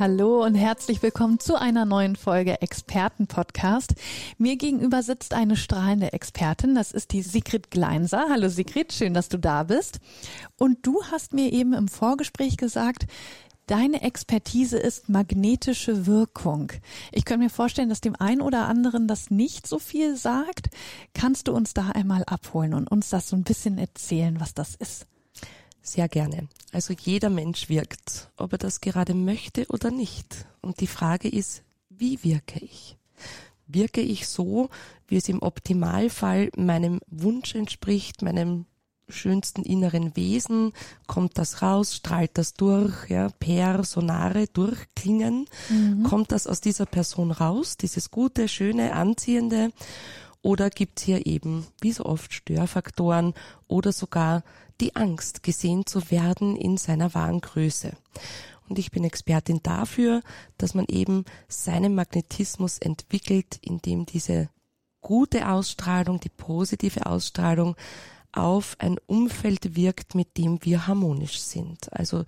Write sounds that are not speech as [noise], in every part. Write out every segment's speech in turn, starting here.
Hallo und herzlich willkommen zu einer neuen Folge Experten-Podcast. Mir gegenüber sitzt eine strahlende Expertin, das ist die Sigrid Gleinser. Hallo Sigrid, schön, dass du da bist. Und du hast mir eben im Vorgespräch gesagt, Deine Expertise ist magnetische Wirkung. Ich könnte mir vorstellen, dass dem einen oder anderen das nicht so viel sagt. Kannst du uns da einmal abholen und uns das so ein bisschen erzählen, was das ist? Sehr gerne. Also jeder Mensch wirkt, ob er das gerade möchte oder nicht. Und die Frage ist, wie wirke ich? Wirke ich so, wie es im Optimalfall meinem Wunsch entspricht, meinem schönsten inneren Wesen? Kommt das raus? Strahlt das durch? Ja, per sonare durchklingen? Mhm. Kommt das aus dieser Person raus? Dieses gute, schöne, anziehende? Oder gibt's hier eben, wie so oft, Störfaktoren oder sogar die Angst, gesehen zu werden in seiner wahren Größe. Und ich bin Expertin dafür, dass man eben seinen Magnetismus entwickelt, indem diese gute Ausstrahlung, die positive Ausstrahlung auf ein Umfeld wirkt, mit dem wir harmonisch sind. Also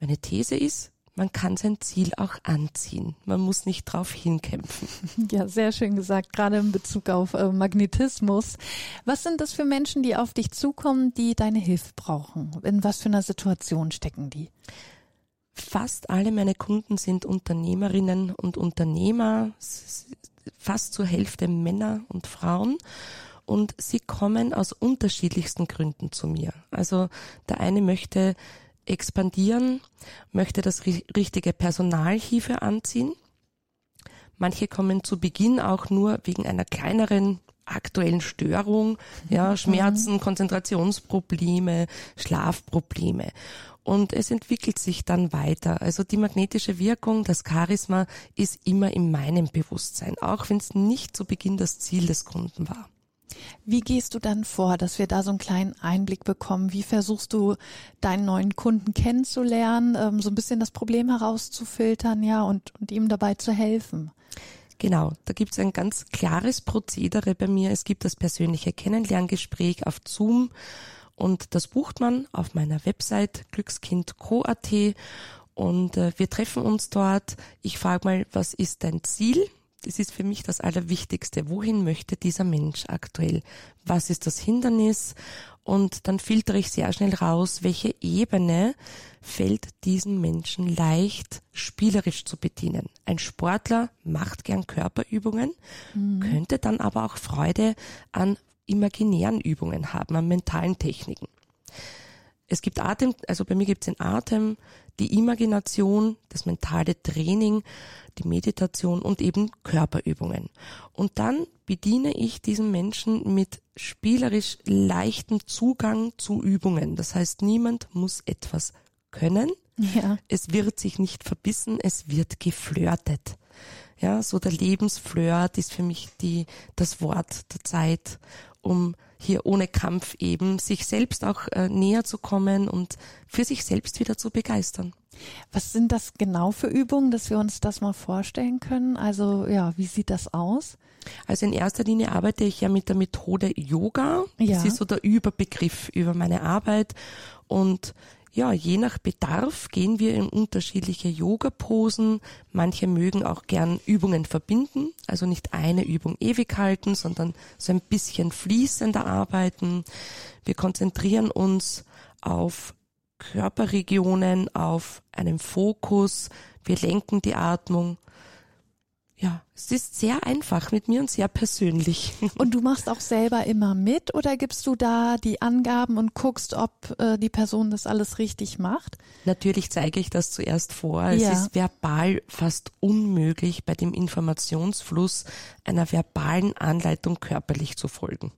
meine These ist, man kann sein Ziel auch anziehen. Man muss nicht drauf hinkämpfen. [laughs] Ja, sehr schön gesagt, gerade in Bezug auf äh, Magnetismus. Was sind das für Menschen, die auf dich zukommen, die deine Hilfe brauchen? In was für einer Situation stecken die? Fast alle meine Kunden sind Unternehmerinnen und Unternehmer, fast zur Hälfte Männer und Frauen und sie kommen aus unterschiedlichsten Gründen zu mir. Also der eine möchte expandieren, möchte das richtige Personal hierfür anziehen. Manche kommen zu Beginn auch nur wegen einer kleineren aktuellen Störung, ja, mhm. Schmerzen, Konzentrationsprobleme, Schlafprobleme. Und es entwickelt sich dann weiter. Also die magnetische Wirkung, das Charisma ist immer in meinem Bewusstsein, auch wenn es nicht zu Beginn das Ziel des Kunden war. Wie gehst du dann vor, dass wir da so einen kleinen Einblick bekommen? Wie versuchst du deinen neuen Kunden kennenzulernen, ähm, so ein bisschen das Problem herauszufiltern, ja, und, und ihm dabei zu helfen? Genau, da gibt es ein ganz klares Prozedere bei mir. Es gibt das persönliche Kennenlerngespräch auf Zoom und das bucht man auf meiner Website glückskind.co.at und äh, wir treffen uns dort. Ich frage mal, was ist dein Ziel? Das ist für mich das Allerwichtigste. Wohin möchte dieser Mensch aktuell? Was ist das Hindernis? Und dann filtere ich sehr schnell raus, welche Ebene fällt diesen Menschen leicht spielerisch zu bedienen. Ein Sportler macht gern Körperübungen, mhm. könnte dann aber auch Freude an imaginären Übungen haben, an mentalen Techniken. Es gibt Atem, also bei mir gibt es den Atem, die Imagination, das mentale Training, die Meditation und eben Körperübungen. Und dann bediene ich diesen Menschen mit spielerisch leichtem Zugang zu Übungen. Das heißt, niemand muss etwas können. Ja. Es wird sich nicht verbissen, es wird geflirtet. Ja, so der Lebensflirt ist für mich die, das Wort der Zeit, um hier ohne Kampf eben sich selbst auch äh, näher zu kommen und für sich selbst wieder zu begeistern. Was sind das genau für Übungen, dass wir uns das mal vorstellen können? Also ja, wie sieht das aus? Also in erster Linie arbeite ich ja mit der Methode Yoga. Ja. Das ist so der Überbegriff über meine Arbeit und ja, je nach Bedarf gehen wir in unterschiedliche Yoga-Posen. Manche mögen auch gern Übungen verbinden, also nicht eine Übung ewig halten, sondern so ein bisschen fließender arbeiten. Wir konzentrieren uns auf Körperregionen, auf einen Fokus. Wir lenken die Atmung ja, es ist sehr einfach mit mir und sehr persönlich. [laughs] Und du machst auch selber immer mit oder gibst du da die Angaben und guckst, ob äh, die Person das alles richtig macht? Natürlich zeige ich das zuerst vor. Es ja. ist verbal fast unmöglich, bei dem Informationsfluss einer verbalen Anleitung körperlich zu folgen.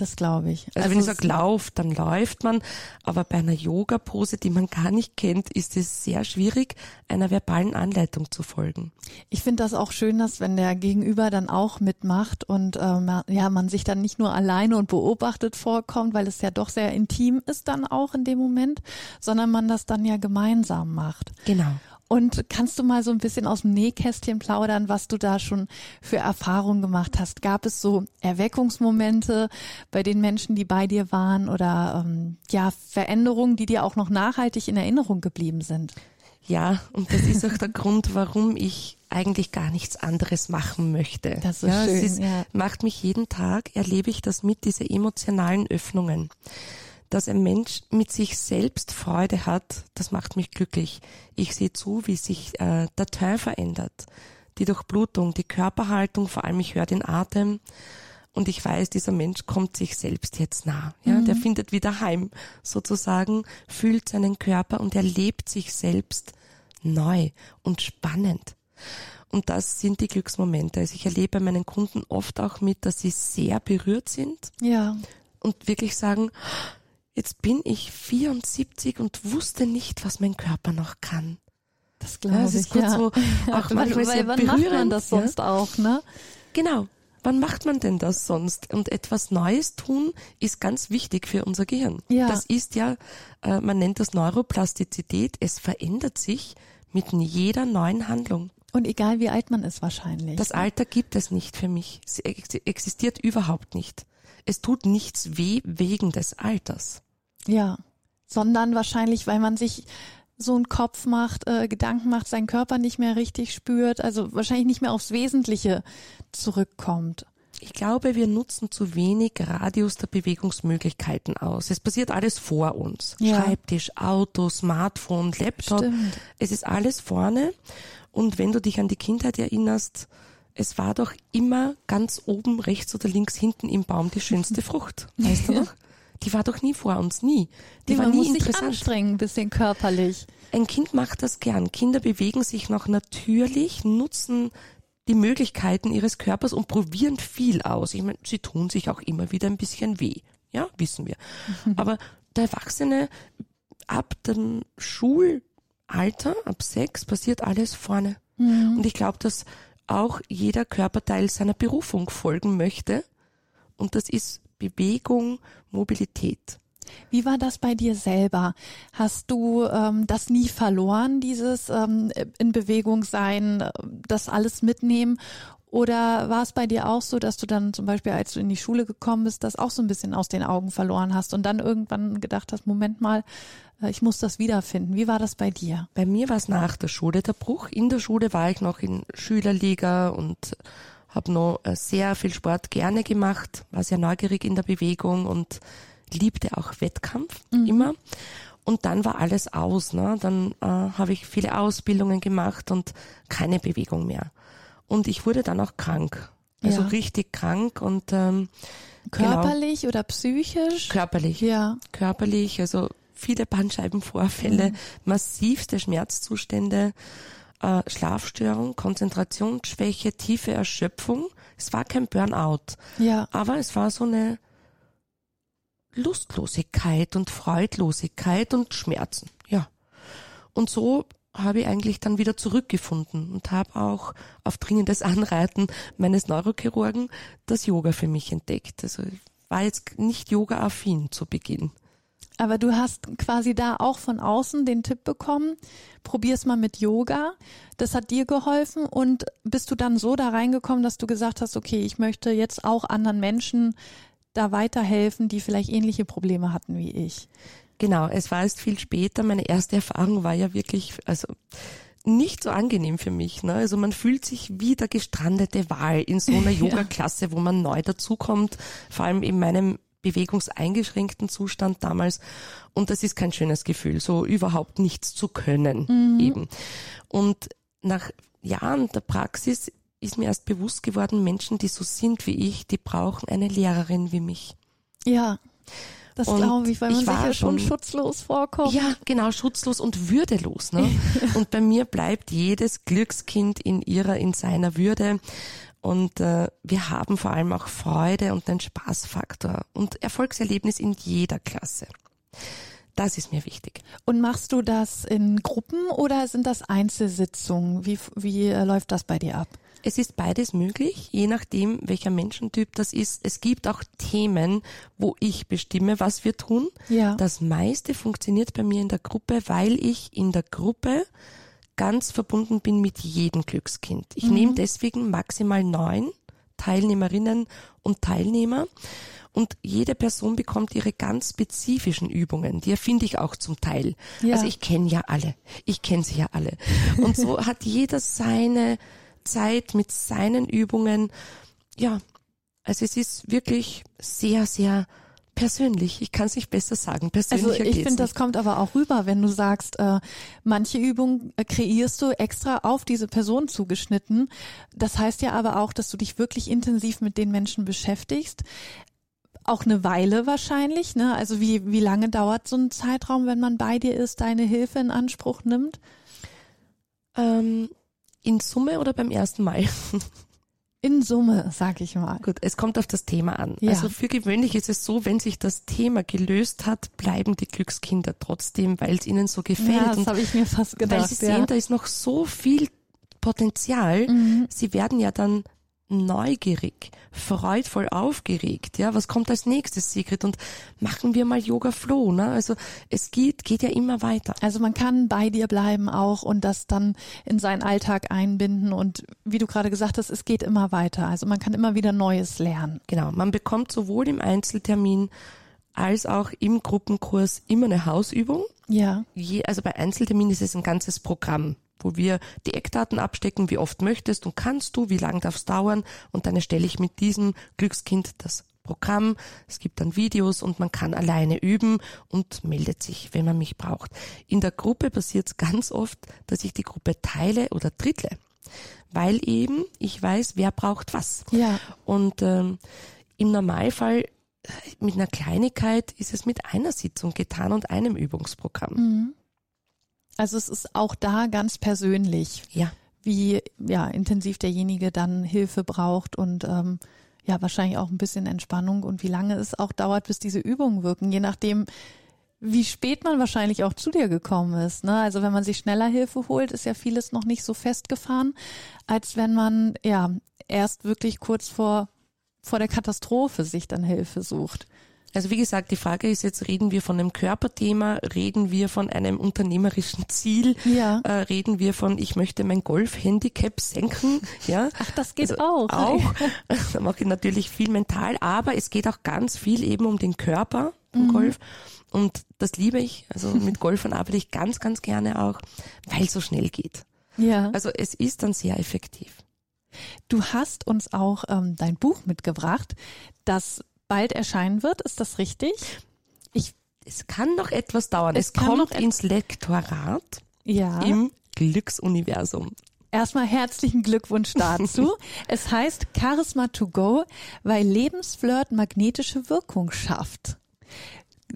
Das glaube ich. Also, also wenn ich sage lauf, dann läuft man, aber bei einer Yoga-Pose, die man gar nicht kennt, ist es sehr schwierig, einer verbalen Anleitung zu folgen. Ich finde das auch schön, dass wenn der Gegenüber dann auch mitmacht und ähm, ja, man sich dann nicht nur alleine und beobachtet vorkommt, weil es ja doch sehr intim ist dann auch in dem Moment, sondern man das dann ja gemeinsam macht. Genau. Und kannst du mal so ein bisschen aus dem Nähkästchen plaudern, was du da schon für Erfahrungen gemacht hast? Gab es so Erweckungsmomente bei den Menschen, die bei dir waren oder ähm, ja Veränderungen, die dir auch noch nachhaltig in Erinnerung geblieben sind? Ja, und das ist auch der Grund, warum ich eigentlich gar nichts anderes machen möchte. Das ist ja, schön. Es ist, ja. macht mich jeden Tag, erlebe ich das mit, diese emotionalen Öffnungen dass ein Mensch mit sich selbst Freude hat, das macht mich glücklich. Ich sehe zu, wie sich äh, der Teil verändert, die Durchblutung, die Körperhaltung, vor allem ich höre den Atem und ich weiß, dieser Mensch kommt sich selbst jetzt nah. Ja, mhm. der findet wieder heim, sozusagen, fühlt seinen Körper und erlebt sich selbst neu und spannend. Und das sind die Glücksmomente. Also ich erlebe bei meinen Kunden oft auch mit, dass sie sehr berührt sind. Ja. Und wirklich sagen, Jetzt bin ich 74 und wusste nicht, was mein Körper noch kann. Das glaube ja, ich. Ja. So, auch [laughs] manchmal weil, sehr wann macht man das sonst ja? auch, ne? Genau. Wann macht man denn das sonst? Und etwas Neues tun ist ganz wichtig für unser Gehirn. Ja. Das ist ja, äh, man nennt das Neuroplastizität. Es verändert sich mit jeder neuen Handlung. Und egal wie alt man ist wahrscheinlich. Das Alter gibt es nicht für mich. Es existiert überhaupt nicht. Es tut nichts weh wegen des Alters. Ja, sondern wahrscheinlich, weil man sich so einen Kopf macht, äh, Gedanken macht, seinen Körper nicht mehr richtig spürt, also wahrscheinlich nicht mehr aufs Wesentliche zurückkommt. Ich glaube, wir nutzen zu wenig Radius der Bewegungsmöglichkeiten aus. Es passiert alles vor uns. Ja. Schreibtisch, Auto, Smartphone, Laptop. Stimmt. Es ist alles vorne. Und wenn du dich an die Kindheit erinnerst, es war doch immer ganz oben rechts oder links hinten im Baum die schönste [laughs] Frucht. Weißt du noch? Die war doch nie vor uns, nie. Die nee, war nie muss interessant. sich anstrengen, ein bisschen körperlich. Ein Kind macht das gern. Kinder bewegen sich noch natürlich, nutzen die Möglichkeiten ihres Körpers und probieren viel aus. Ich meine, sie tun sich auch immer wieder ein bisschen weh. Ja, wissen wir. [laughs] Aber der Erwachsene ab dem Schulalter, ab sechs, passiert alles vorne. Mhm. Und ich glaube, dass auch jeder Körperteil seiner Berufung folgen möchte. Und das ist Bewegung, Mobilität. Wie war das bei dir selber? Hast du ähm, das nie verloren, dieses ähm, in Bewegung sein, das alles mitnehmen? Oder war es bei dir auch so, dass du dann zum Beispiel, als du in die Schule gekommen bist, das auch so ein bisschen aus den Augen verloren hast und dann irgendwann gedacht hast, Moment mal, äh, ich muss das wiederfinden. Wie war das bei dir? Bei mir war es nach der Schule der Bruch. In der Schule war ich noch in Schülerliga und habe noch äh, sehr viel Sport gerne gemacht, war sehr neugierig in der Bewegung und liebte auch Wettkampf mhm. immer. Und dann war alles aus. Ne? Dann äh, habe ich viele Ausbildungen gemacht und keine Bewegung mehr. Und ich wurde dann auch krank. Also ja. richtig krank und ähm, genau. körperlich genau, oder psychisch? Körperlich. Ja. Körperlich, also viele Bandscheibenvorfälle, mhm. massivste Schmerzzustände äh, Schlafstörung, Konzentrationsschwäche, tiefe Erschöpfung. Es war kein Burnout, ja. aber es war so eine Lustlosigkeit und Freudlosigkeit und Schmerzen. Ja. Und so habe ich eigentlich dann wieder zurückgefunden und habe auch auf dringendes Anreiten meines Neurochirurgen das Yoga für mich entdeckt. Also ich war jetzt nicht yoga-affin zu Beginn. Aber du hast quasi da auch von außen den Tipp bekommen, probier's mal mit Yoga. Das hat dir geholfen und bist du dann so da reingekommen, dass du gesagt hast, okay, ich möchte jetzt auch anderen Menschen da weiterhelfen, die vielleicht ähnliche Probleme hatten wie ich. Genau, es war erst viel später. Meine erste Erfahrung war ja wirklich, also nicht so angenehm für mich. Ne? Also man fühlt sich wie der gestrandete Wal in so einer [laughs] Yoga-Klasse, wo man neu dazukommt. Vor allem in meinem bewegungseingeschränkten Zustand damals. Und das ist kein schönes Gefühl, so überhaupt nichts zu können mhm. eben. Und nach Jahren der Praxis ist mir erst bewusst geworden, Menschen, die so sind wie ich, die brauchen eine Lehrerin wie mich. Ja. Das glaube ich, weil man ich sich ja schon schutzlos vorkommt. Ja, genau, schutzlos und würdelos. Ne? [laughs] und bei mir bleibt jedes Glückskind in ihrer, in seiner Würde. Und äh, wir haben vor allem auch Freude und einen Spaßfaktor und Erfolgserlebnis in jeder Klasse. Das ist mir wichtig. Und machst du das in Gruppen oder sind das Einzelsitzungen? Wie, wie äh, läuft das bei dir ab? Es ist beides möglich, je nachdem, welcher Menschentyp das ist. Es gibt auch Themen, wo ich bestimme, was wir tun. Ja. Das meiste funktioniert bei mir in der Gruppe, weil ich in der Gruppe ganz verbunden bin mit jedem Glückskind. Ich Mhm. nehme deswegen maximal neun Teilnehmerinnen und Teilnehmer. Und jede Person bekommt ihre ganz spezifischen Übungen. Die erfinde ich auch zum Teil. Ja. Also ich kenne ja alle. Ich kenne sie ja alle. Und so [laughs] hat jeder seine Zeit mit seinen Übungen. Ja, also es ist wirklich sehr, sehr persönlich. Ich kann es nicht besser sagen. Also Persönlicher ich finde, das kommt aber auch rüber, wenn du sagst, äh, manche Übungen äh, kreierst du extra auf diese Person zugeschnitten. Das heißt ja aber auch, dass du dich wirklich intensiv mit den Menschen beschäftigst. Auch eine Weile wahrscheinlich, ne? Also wie, wie lange dauert so ein Zeitraum, wenn man bei dir ist, deine Hilfe in Anspruch nimmt? Ähm, in Summe oder beim ersten Mal? [laughs] In Summe, sag ich mal. Gut, es kommt auf das Thema an. Ja. Also für gewöhnlich ist es so, wenn sich das Thema gelöst hat, bleiben die Glückskinder trotzdem, weil es ihnen so gefällt. Ja, das habe ich mir fast weil gedacht. sie ja. sehen, da ist noch so viel Potenzial. Mhm. Sie werden ja dann neugierig, freudvoll aufgeregt. Ja, was kommt als nächstes, Sigrid? Und machen wir mal Yoga Flow, ne? Also es geht, geht ja immer weiter. Also man kann bei dir bleiben auch und das dann in seinen Alltag einbinden und wie du gerade gesagt hast, es geht immer weiter. Also man kann immer wieder Neues lernen. Genau, man bekommt sowohl im Einzeltermin als auch im Gruppenkurs immer eine Hausübung. Ja. Je, also bei Einzeltermin ist es ein ganzes Programm, wo wir die Eckdaten abstecken, wie oft möchtest und kannst du, wie lang darf es dauern und dann erstelle ich mit diesem Glückskind das Programm. Es gibt dann Videos und man kann alleine üben und meldet sich, wenn man mich braucht. In der Gruppe passiert es [laughs] ganz oft, dass ich die Gruppe teile oder drittle, weil eben ich weiß, wer braucht was. Ja. Und ähm, im Normalfall äh, mit einer Kleinigkeit ist es mit einer Sitzung getan und einem Übungsprogramm. Mhm. Also es ist auch da ganz persönlich, Ja, wie ja intensiv derjenige dann Hilfe braucht und ähm, ja wahrscheinlich auch ein bisschen Entspannung und wie lange es auch dauert, bis diese Übungen wirken, je nachdem, wie spät man wahrscheinlich auch zu dir gekommen ist. Ne? Also wenn man sich schneller Hilfe holt, ist ja vieles noch nicht so festgefahren, als wenn man ja erst wirklich kurz vor vor der Katastrophe sich dann Hilfe sucht. Also wie gesagt, die Frage ist jetzt, reden wir von einem Körperthema, reden wir von einem unternehmerischen Ziel, Ja. äh, reden wir von, ich möchte mein Golf-Handicap senken, [laughs] ja. Ach, das geht Also auch. Auch. [laughs] da mache ich natürlich viel mental, aber es geht auch ganz viel eben um den Körper im Golf. Und das liebe ich. Also [laughs] mit Golfern arbeite ich ganz, ganz gerne auch, weil es so schnell geht. Ja. Also es ist dann sehr effektiv. Du hast uns auch ähm, dein Buch mitgebracht, das bald erscheinen wird. Ist das richtig? Es kann noch etwas dauern. Es Es, kommt ins Lektorat Ja. im Glücksuniversum. Erstmal herzlichen Glückwunsch dazu. [laughs] es heißt Charisma to go, weil Lebensflirt magnetische Wirkung schafft.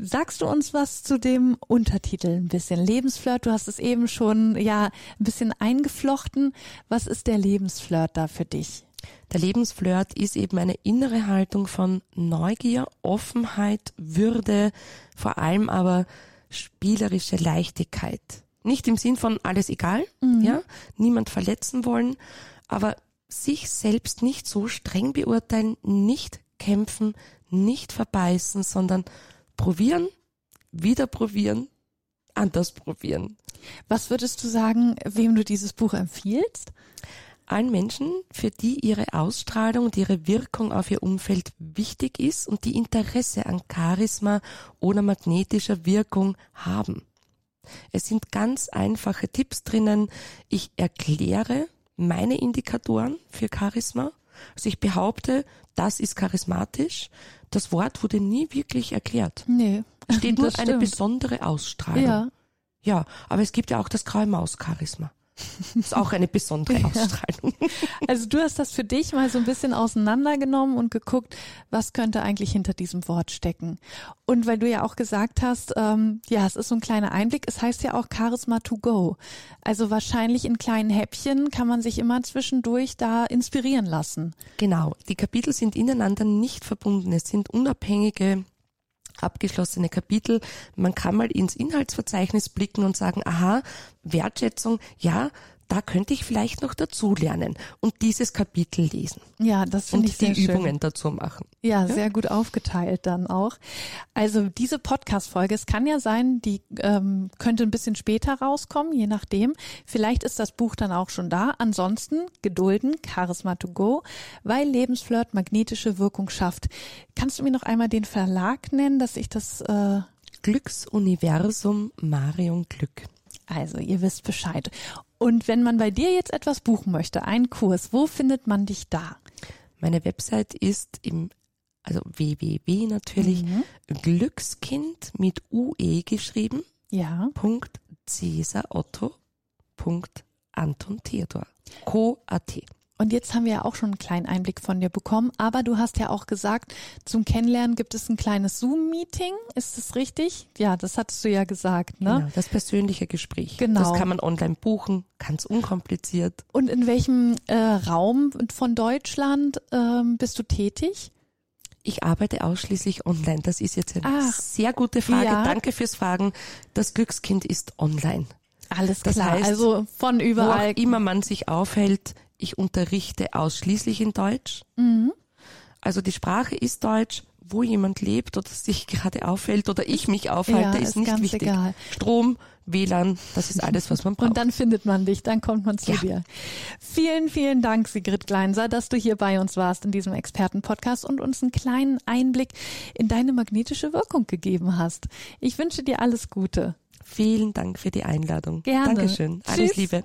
Sagst du uns was zu dem Untertitel ein bisschen? Lebensflirt, du hast es eben schon ja ein bisschen eingeflochten. Was ist der Lebensflirt da für dich? Der Lebensflirt ist eben eine innere Haltung von Neugier, Offenheit, Würde, vor allem aber spielerische Leichtigkeit. Nicht im Sinn von alles egal, ja, niemand verletzen wollen, aber sich selbst nicht so streng beurteilen, nicht kämpfen, nicht verbeißen, sondern probieren, wieder probieren, anders probieren. Was würdest du sagen, wem du dieses Buch empfiehlst? Allen Menschen, für die ihre Ausstrahlung und ihre Wirkung auf ihr Umfeld wichtig ist und die Interesse an Charisma oder magnetischer Wirkung haben. Es sind ganz einfache Tipps drinnen. Ich erkläre meine Indikatoren für Charisma. Also ich behaupte, das ist charismatisch. Das Wort wurde nie wirklich erklärt. Nee. Es steht [laughs] nur eine besondere Ausstrahlung. Ja. Ja, aber es gibt ja auch das graue Maus-Charisma. Ist auch eine besondere Ausstrahlung. Also du hast das für dich mal so ein bisschen auseinandergenommen und geguckt, was könnte eigentlich hinter diesem Wort stecken. Und weil du ja auch gesagt hast, ähm, ja, es ist so ein kleiner Einblick, es heißt ja auch Charisma to go. Also wahrscheinlich in kleinen Häppchen kann man sich immer zwischendurch da inspirieren lassen. Genau, die Kapitel sind ineinander nicht verbunden, es sind unabhängige abgeschlossene Kapitel. Man kann mal ins Inhaltsverzeichnis blicken und sagen, aha, Wertschätzung, ja, da könnte ich vielleicht noch dazulernen und dieses Kapitel lesen. Ja, das finde ich sehr die Übungen schön. dazu machen. Ja, sehr gut aufgeteilt dann auch. Also diese Podcast-Folge, es kann ja sein, die ähm, könnte ein bisschen später rauskommen, je nachdem. Vielleicht ist das Buch dann auch schon da. Ansonsten gedulden, Charisma to go, weil Lebensflirt magnetische Wirkung schafft. Kannst du mir noch einmal den Verlag nennen, dass ich das äh, Glücksuniversum Marion Glück. Also, ihr wisst Bescheid. Und wenn man bei dir jetzt etwas buchen möchte, einen Kurs, wo findet man dich da? Meine Website ist im, also www natürlich, Mhm. Glückskind mit UE geschrieben, Ja. Punkt Cäsar Otto, Punkt Anton Theodor, Co.at. Und jetzt haben wir ja auch schon einen kleinen Einblick von dir bekommen, aber du hast ja auch gesagt, zum Kennenlernen gibt es ein kleines Zoom-Meeting. Ist das richtig? Ja, das hattest du ja gesagt, ne? Genau, das persönliche Gespräch. Genau. Das kann man online buchen, ganz unkompliziert. Und in welchem äh, Raum von Deutschland ähm, bist du tätig? Ich arbeite ausschließlich online. Das ist jetzt eine Ach, sehr gute Frage. ja. Danke fürs Fragen. Das Glückskind ist online. Alles Das klar, heißt, also von Wo überall. auch immer man sich aufhält, ich unterrichte ausschließlich in Deutsch. Mhm. Also die Sprache ist Deutsch. Wo jemand lebt oder sich [laughs] gerade aufhält oder ich mich aufhalte, Ja, ist, ist nicht ganz wichtig. egal. Strom, WLAN, das ist alles, was man braucht. Und dann findet man dich, dann kommt man zu Ja. dir. Vielen, vielen Dank, Sigrid Kleinser, dass du hier bei uns warst in diesem Expertenpodcast und uns einen kleinen Einblick in deine magnetische Wirkung gegeben hast. Ich wünsche dir alles Gute. Vielen Dank für die Einladung. Gerne. Dankeschön. Alles Tschüss. Liebe.